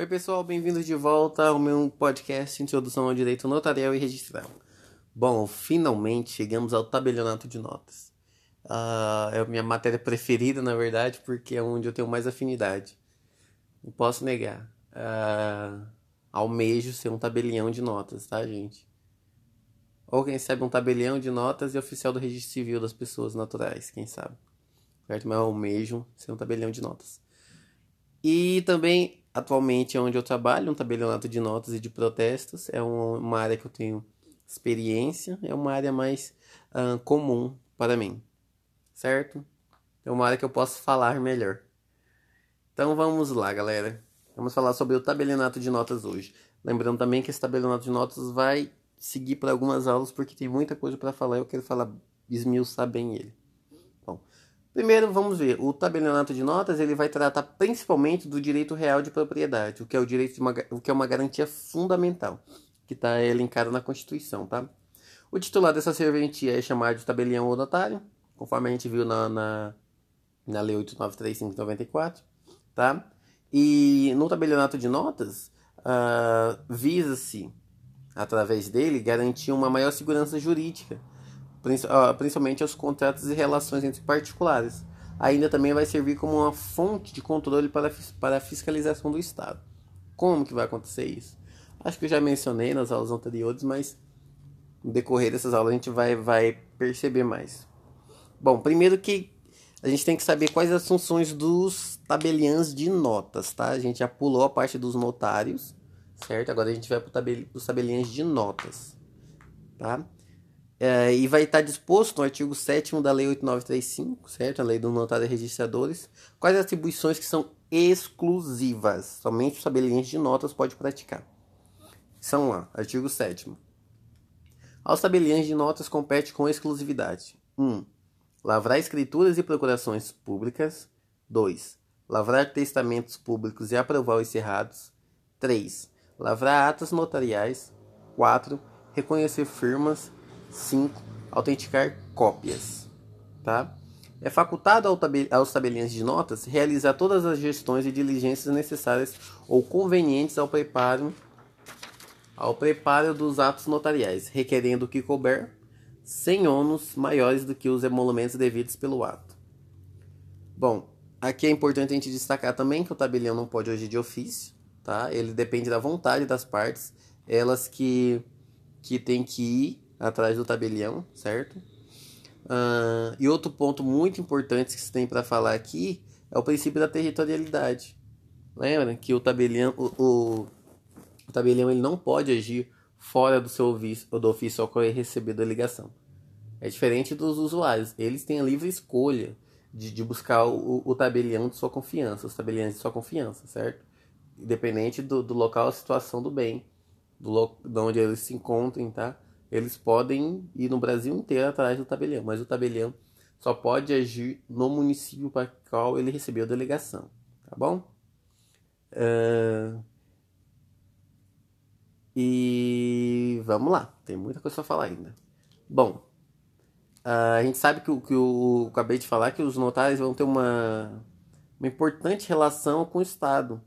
Oi, pessoal, bem-vindos de volta ao meu podcast Introdução ao Direito Notarial e Registral. Bom, finalmente chegamos ao tabelionato de notas. Uh, é a minha matéria preferida, na verdade, porque é onde eu tenho mais afinidade. Não posso negar. Uh, almejo ser um tabelião de notas, tá, gente? Ou quem sabe um tabelião de notas e oficial do registro civil das pessoas naturais, quem sabe. Certo? Mas eu almejo ser um tabelião de notas. E também, atualmente, é onde eu trabalho, um tabelionato de notas e de protestos. É uma área que eu tenho experiência, é uma área mais uh, comum para mim. Certo? É uma área que eu posso falar melhor. Então vamos lá, galera. Vamos falar sobre o tabelionato de notas hoje. Lembrando também que esse tabelionato de notas vai seguir para algumas aulas porque tem muita coisa para falar e eu quero falar esmiuçar bem ele. Primeiro, vamos ver, o tabelionato de notas ele vai tratar principalmente do direito real de propriedade, o que é o direito uma, o que é uma garantia fundamental, que está elencada na Constituição, tá? O titular dessa serventia é chamado de tabelião ou notário, conforme a gente viu na, na, na Lei 893594, tá? E no tabelionato de notas, uh, visa-se, através dele, garantir uma maior segurança jurídica principalmente aos contratos e relações entre particulares. Ainda também vai servir como uma fonte de controle para, para a fiscalização do Estado. Como que vai acontecer isso? Acho que eu já mencionei nas aulas anteriores, mas no decorrer dessas aulas a gente vai, vai perceber mais. Bom, primeiro que a gente tem que saber quais as funções dos tabeliãs de notas, tá? A gente já pulou a parte dos notários, certo? Agora a gente vai para os tabeliãs de notas, tá? É, e vai estar disposto no artigo 7 da Lei 8935, certo? A Lei dos Notários e Registradores, quais atribuições que são exclusivas. Somente os tabeliões de notas pode praticar. São lá, artigo 7 Aos tabeliões de notas compete com exclusividade. 1. Um, lavrar escrituras e procurações públicas. 2. Lavrar testamentos públicos e aprovar os cerrados. 3. Lavrar atas notariais. 4. Reconhecer firmas 5. Autenticar cópias. Tá? É facultado aos tabeliões de notas realizar todas as gestões e diligências necessárias ou convenientes ao preparo, ao preparo dos atos notariais, requerendo o que couber, sem ônus maiores do que os emolumentos devidos pelo ato. Bom, aqui é importante a gente destacar também que o tabelião não pode agir de ofício, tá? Ele depende da vontade das partes, elas que, que têm que ir atrás do tabelião, certo? Uh, e outro ponto muito importante que se tem para falar aqui é o princípio da territorialidade. Lembra que o tabelião, o, o, o tabelião ele não pode agir fora do seu ofício, do ofício ao qual é recebida a ligação. É diferente dos usuários. Eles têm a livre escolha de, de buscar o, o tabelião de sua confiança, os tabeliões de sua confiança, certo? Independente do, do local, a situação do bem, do, de onde eles se encontrem, tá? Eles podem ir no Brasil inteiro atrás do tabelião, mas o tabelião só pode agir no município para qual ele recebeu a delegação, tá bom? Uh... E vamos lá, tem muita coisa para falar ainda. Bom, uh, a gente sabe que o que eu acabei de falar que os notários vão ter uma, uma importante relação com o Estado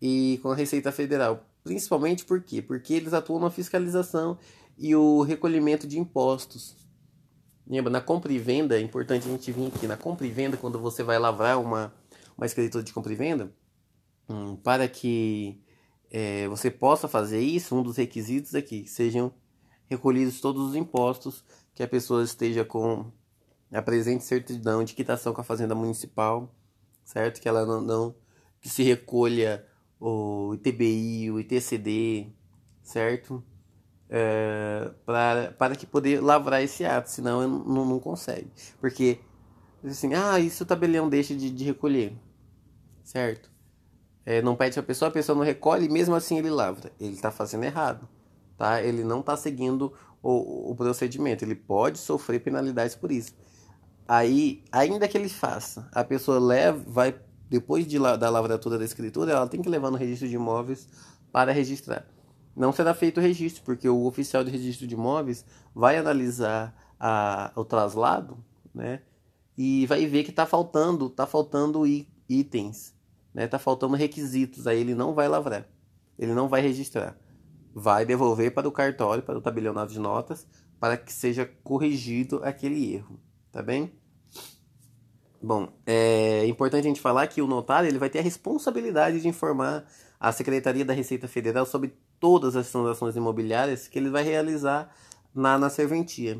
e com a Receita Federal, principalmente por quê? Porque eles atuam na fiscalização e o recolhimento de impostos. Lembra, na compra e venda, é importante a gente vir aqui, na compra e venda, quando você vai lavrar uma, uma escritura de compra e venda, hum, para que é, você possa fazer isso, um dos requisitos é que sejam recolhidos todos os impostos, que a pessoa esteja com a presente certidão de quitação com a Fazenda Municipal, certo? Que ela não, não que se recolha o ITBI, o ITCD, certo? É, para, para que poder lavrar esse ato, senão não, não consegue. Porque, assim, ah, isso o tabelião deixa de, de recolher, certo? É, não pede a pessoa, a pessoa não recolhe, mesmo assim ele lavra. Ele está fazendo errado, tá? Ele não está seguindo o, o procedimento, ele pode sofrer penalidades por isso. Aí, ainda que ele faça, a pessoa leva, vai, depois de, da lavratura da escritura, ela tem que levar no registro de imóveis para registrar não será feito o registro, porque o oficial de registro de imóveis vai analisar a, o traslado, né? E vai ver que está faltando, tá faltando itens, né, tá faltando requisitos, aí ele não vai lavrar, ele não vai registrar. Vai devolver para o cartório, para o tabelionato de notas, para que seja corrigido aquele erro, tá bem? Bom, é importante a gente falar que o notário ele vai ter a responsabilidade de informar a Secretaria da Receita Federal sobre todas as transações imobiliárias que ele vai realizar na, na serventia.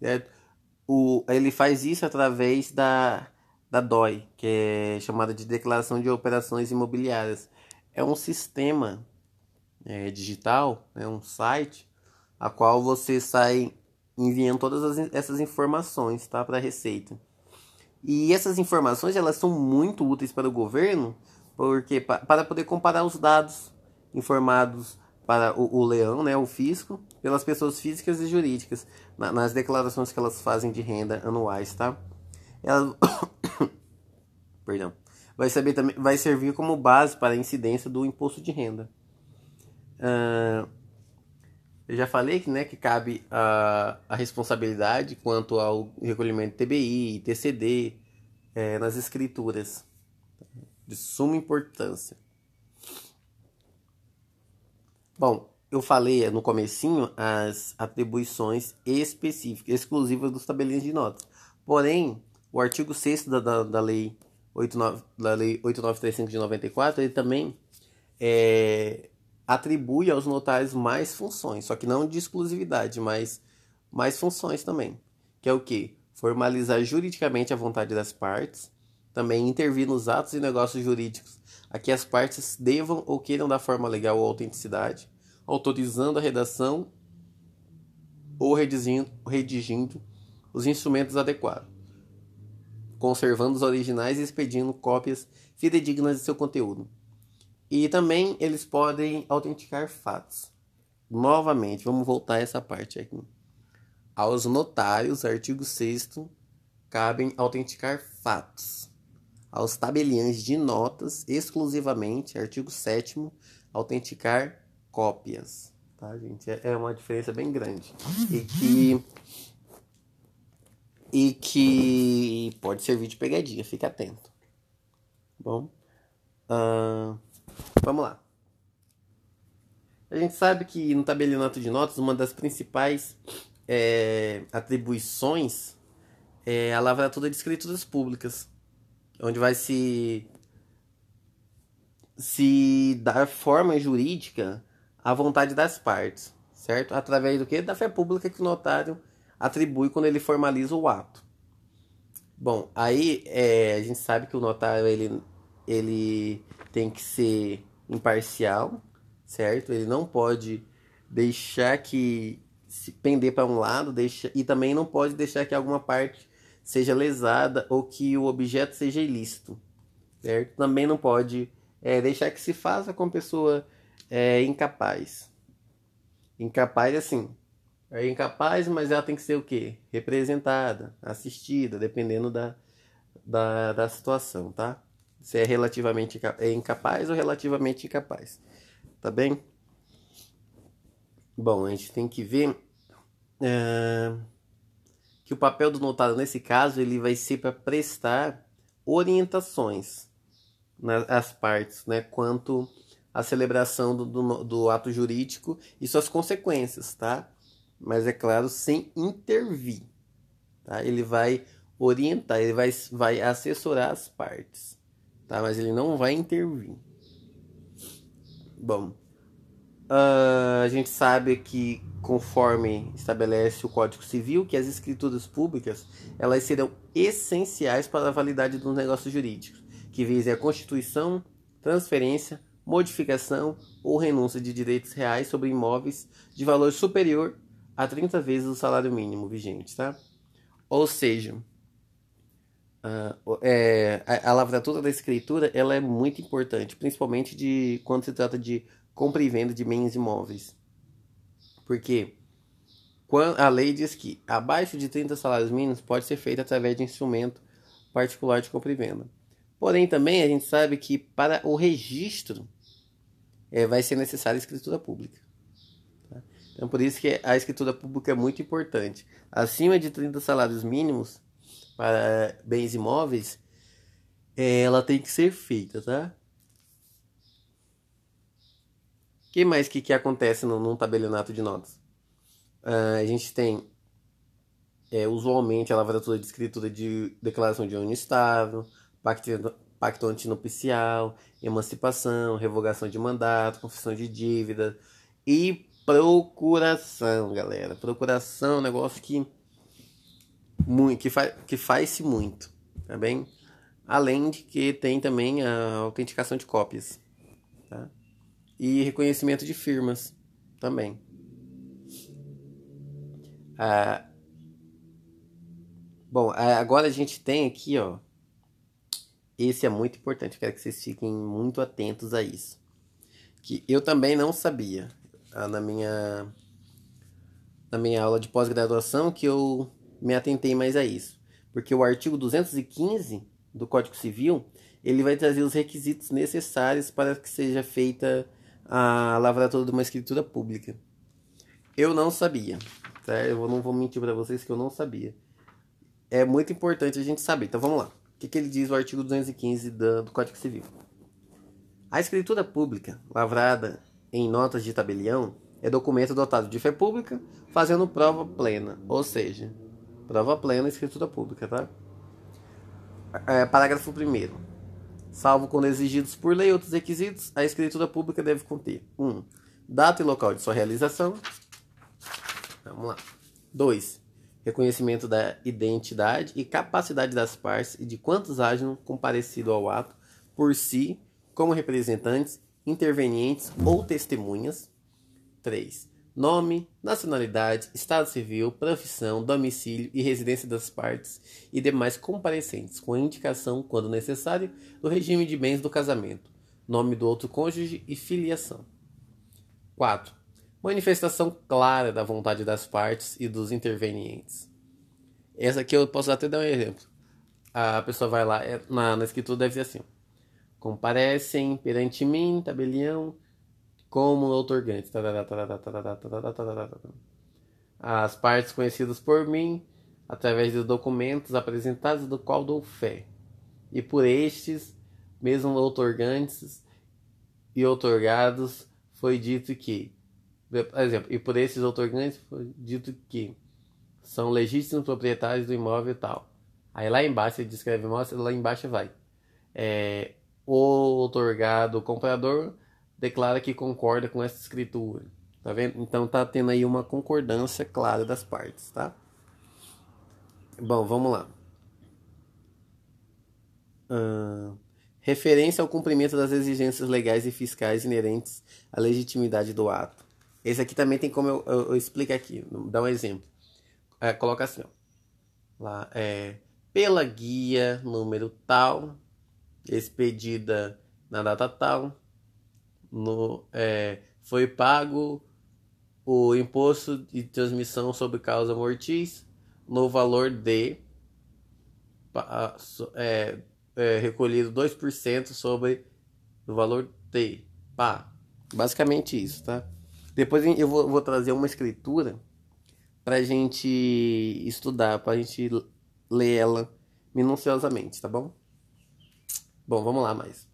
Certo? O, ele faz isso através da, da DOI, que é chamada de Declaração de Operações Imobiliárias. É um sistema é, digital, é um site, a qual você sai enviando todas as, essas informações tá, para a Receita. E essas informações elas são muito úteis para o governo, porque para poder comparar os dados informados para o, o leão, né, o fisco, pelas pessoas físicas e jurídicas na, nas declarações que elas fazem de renda anuais, tá? Elas, perdão, vai saber também, vai servir como base para a incidência do imposto de renda. Uh, eu já falei que, né, que cabe a, a responsabilidade quanto ao recolhimento de TBI, TCD, é, nas escrituras de suma importância. Bom, eu falei no comecinho as atribuições específicas, exclusivas dos tabelinhas de notas. Porém, o artigo 6 da, da, da, lei 89, da lei 8935 de 94, ele também é, atribui aos notários mais funções, só que não de exclusividade, mas mais funções também. Que é o que? Formalizar juridicamente a vontade das partes, também intervir nos atos e negócios jurídicos a que as partes devam ou queiram dar forma legal ou autenticidade, autorizando a redação ou redigindo, redigindo os instrumentos adequados, conservando os originais e expedindo cópias fidedignas de seu conteúdo. E também eles podem autenticar fatos. Novamente, vamos voltar a essa parte aqui. Aos notários, artigo 6 cabem autenticar fatos aos tabeliães de notas, exclusivamente, artigo 7 autenticar cópias. Tá, gente? É, é uma diferença bem grande. E que. E que pode servir de pegadinha, fique atento. Bom. Uh, vamos lá. A gente sabe que no tabelionato de notas, uma das principais é, atribuições é a lavratura de escrituras públicas onde vai se se dar forma jurídica à vontade das partes, certo? Através do que? Da fé pública que o notário atribui quando ele formaliza o ato. Bom, aí é, a gente sabe que o notário ele, ele tem que ser imparcial, certo? Ele não pode deixar que se pender para um lado, deixa, e também não pode deixar que alguma parte seja lesada ou que o objeto seja ilícito. Certo? Também não pode é, deixar que se faça com pessoa é, incapaz. Incapaz, assim, é incapaz, mas ela tem que ser o quê? Representada, assistida, dependendo da, da, da situação, tá? Se é relativamente é incapaz ou relativamente incapaz. Tá bem? Bom, a gente tem que ver. Uh que o papel do notário nesse caso ele vai ser para prestar orientações às partes, né, quanto à celebração do, do, do, ato jurídico e suas consequências, tá? Mas é claro, sem intervir, tá? Ele vai orientar, ele vai, vai assessorar as partes, tá? Mas ele não vai intervir. Bom, uh, a gente sabe que conforme estabelece o Código Civil, que as escrituras públicas elas serão essenciais para a validade dos negócios jurídicos, que visem a constituição, transferência, modificação ou renúncia de direitos reais sobre imóveis de valor superior a 30 vezes o salário mínimo vigente, tá? Ou seja, uh, é, a, a lavratura da escritura ela é muito importante, principalmente de quando se trata de compra e venda de bens imóveis. Porque a lei diz que abaixo de 30 salários mínimos pode ser feito através de instrumento particular de compra e venda. Porém, também a gente sabe que para o registro é, vai ser necessária a escritura pública. Tá? Então, por isso que a escritura pública é muito importante. Acima de 30 salários mínimos para bens imóveis, é, ela tem que ser feita, tá? O que mais que, que acontece num, num tabelionato de notas? Uh, a gente tem, é, usualmente, a lavratura de escritura de declaração de união estável, pacto, pacto antinupcial, emancipação, revogação de mandato, confissão de dívida e procuração, galera. Procuração é um negócio que que, fa, que faz-se muito, tá bem? Além de que tem também a autenticação de cópias, tá? E reconhecimento de firmas também. Ah, bom, agora a gente tem aqui, ó. Esse é muito importante, quero que vocês fiquem muito atentos a isso. Que eu também não sabia ah, na minha na minha aula de pós-graduação que eu me atentei mais a isso. Porque o artigo 215 do Código Civil, ele vai trazer os requisitos necessários para que seja feita a lavratura de uma escritura pública. Eu não sabia. Tá? Eu não vou mentir para vocês que eu não sabia. É muito importante a gente saber. Então vamos lá. O que, que ele diz no artigo 215 do, do Código Civil? A escritura pública, lavrada em notas de tabelião, é documento dotado de fé pública, fazendo prova plena. Ou seja, prova plena escritura pública, tá? É, parágrafo 1 Salvo quando exigidos por lei outros requisitos, a escritura pública deve conter 1. Um, data e local de sua realização. Vamos lá. 2. Reconhecimento da identidade e capacidade das partes e de quantos hajam comparecido ao ato por si, como representantes, intervenientes ou testemunhas. 3. Nome, nacionalidade, estado civil, profissão, domicílio e residência das partes e demais comparecentes, com indicação, quando necessário, do regime de bens do casamento, nome do outro cônjuge e filiação. 4 manifestação clara da vontade das partes e dos intervenientes. Essa aqui eu posso até dar um exemplo. A pessoa vai lá, é, na, na escritura deve ser assim: comparecem perante mim, tabelião, como outorgante. As partes conhecidas por mim, através dos documentos apresentados, do qual dou fé. E por estes, mesmo outorgantes e outorgados, foi dito que por exemplo, e por esses outorgantes foi dito que são legítimos proprietários do imóvel e tal. Aí lá embaixo ele descreve mostra, lá embaixo vai. É, o outorgado comprador declara que concorda com essa escritura. Tá vendo? Então tá tendo aí uma concordância clara das partes, tá? Bom, vamos lá. Uh, referência ao cumprimento das exigências legais e fiscais inerentes à legitimidade do ato. Esse aqui também tem como eu, eu, eu explico aqui. Dá um exemplo. É, coloca assim, ó. Lá, é, pela guia número tal, expedida na data tal, no, é, foi pago o imposto de transmissão sobre causa mortis no valor de é, é, recolhido 2% sobre o valor de pá. Basicamente isso, tá? Depois eu vou, vou trazer uma escritura pra gente estudar, pra gente ler ela minuciosamente, tá bom? Bom, vamos lá mais.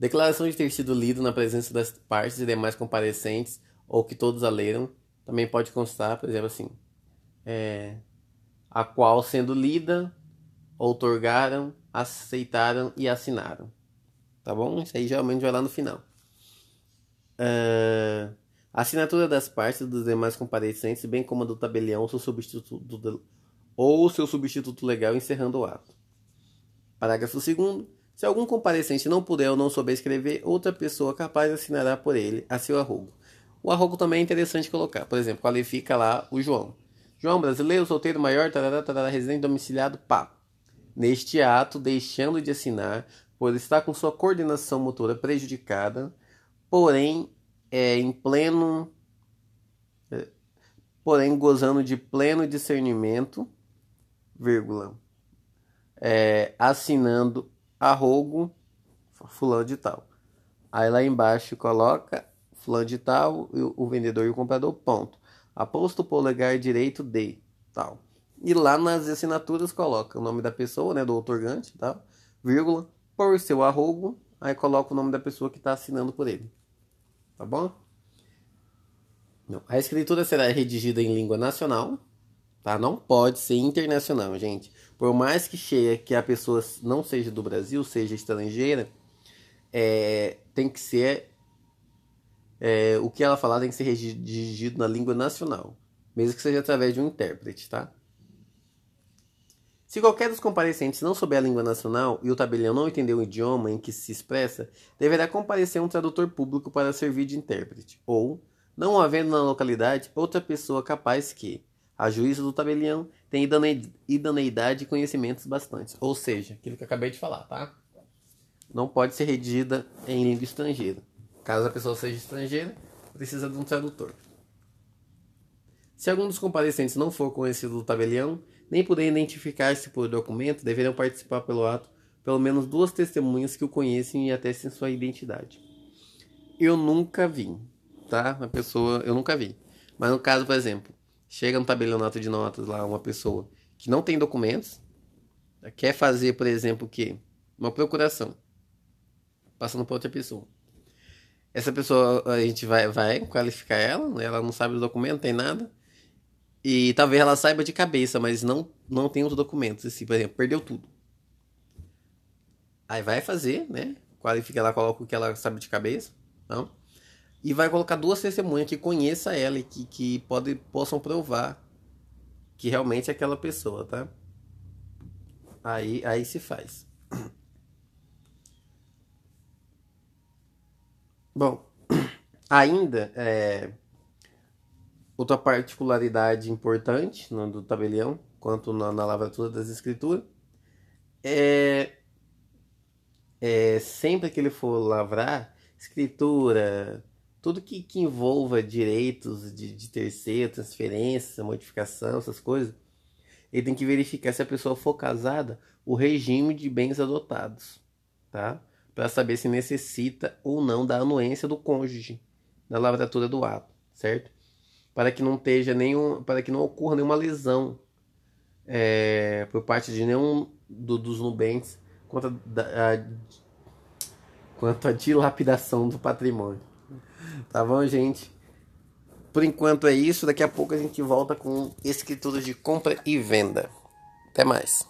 Declaração de ter sido lido na presença das partes e demais comparecentes, ou que todos a leram, também pode constar, por exemplo, assim, é, a qual sendo lida, outorgaram, aceitaram e assinaram. Tá bom? Isso aí geralmente vai lá no final. Uh, assinatura das partes dos demais comparecentes, bem como a do tabelião seu substituto, ou seu substituto legal, encerrando o ato. Parágrafo 2. Se algum comparecente não puder ou não souber escrever, outra pessoa capaz assinará por ele a seu arrogo. O arrogo também é interessante colocar. Por exemplo, qualifica lá o João. João, brasileiro, solteiro, maior, tarará, tarará, residente domiciliado, pá. Neste ato, deixando de assinar, por estar com sua coordenação motora prejudicada, porém é, em pleno, é, porém gozando de pleno discernimento, vírgula, é, assinando arrogo fulano de tal. Aí lá embaixo coloca fulano de tal, o, vendedor e o comprador, ponto. Aposto o polegar direito de tal. E lá nas assinaturas coloca o nome da pessoa, né, do otorgante, tal, vírgula, por seu arrogo, aí coloca o nome da pessoa que está assinando por ele. tá bom? Não. A escritura será redigida em língua nacional, tá? Não pode ser internacional, gente. Por mais que chegue que a pessoa não seja do Brasil, seja estrangeira, é, tem que ser é, o que ela falar tem que ser redigido na língua nacional, mesmo que seja através de um intérprete, tá? Se qualquer dos comparecentes não souber a língua nacional e o tabelião não entender o idioma em que se expressa, deverá comparecer um tradutor público para servir de intérprete, ou, não havendo na localidade outra pessoa capaz que, a juízo do tabelião, tenha idoneidade e conhecimentos bastantes. Ou seja, aquilo que eu acabei de falar, tá? Não pode ser redigida em língua estrangeira. Caso a pessoa seja estrangeira, precisa de um tradutor. Se algum dos comparecentes não for conhecido do tabelião, nem puder identificar-se por documento, deverão participar pelo ato pelo menos duas testemunhas que o conheçam e atestem sua identidade. Eu nunca vi, tá? A pessoa, eu nunca vi. Mas no caso, por exemplo, chega no tabelionato de notas lá uma pessoa que não tem documentos, quer fazer, por exemplo, o quê? Uma procuração, passando para outra pessoa. Essa pessoa, a gente vai, vai qualificar ela, né? ela não sabe o documento, tem nada. E talvez ela saiba de cabeça, mas não, não tem os documentos. Assim, por exemplo, perdeu tudo. Aí vai fazer, né? Qualifica ela, coloca o que ela sabe de cabeça. Não? E vai colocar duas testemunhas que conheça ela e que, que pode, possam provar que realmente é aquela pessoa, tá? Aí, aí se faz. Bom, ainda é, Outra particularidade importante no, do tabelião, quanto na, na lavratura das escrituras, é, é sempre que ele for lavrar, escritura, tudo que, que envolva direitos de, de terceiro, transferência, modificação, essas coisas, ele tem que verificar se a pessoa for casada, o regime de bens adotados, tá? Para saber se necessita ou não da anuência do cônjuge na lavratura do ato, certo? para que não esteja nenhum, para que não ocorra nenhuma lesão é, por parte de nenhum do, dos nubentes quanto a, a, quanto a dilapidação do patrimônio. Tá bom, gente? Por enquanto é isso. Daqui a pouco a gente volta com escritura de compra e venda. Até mais.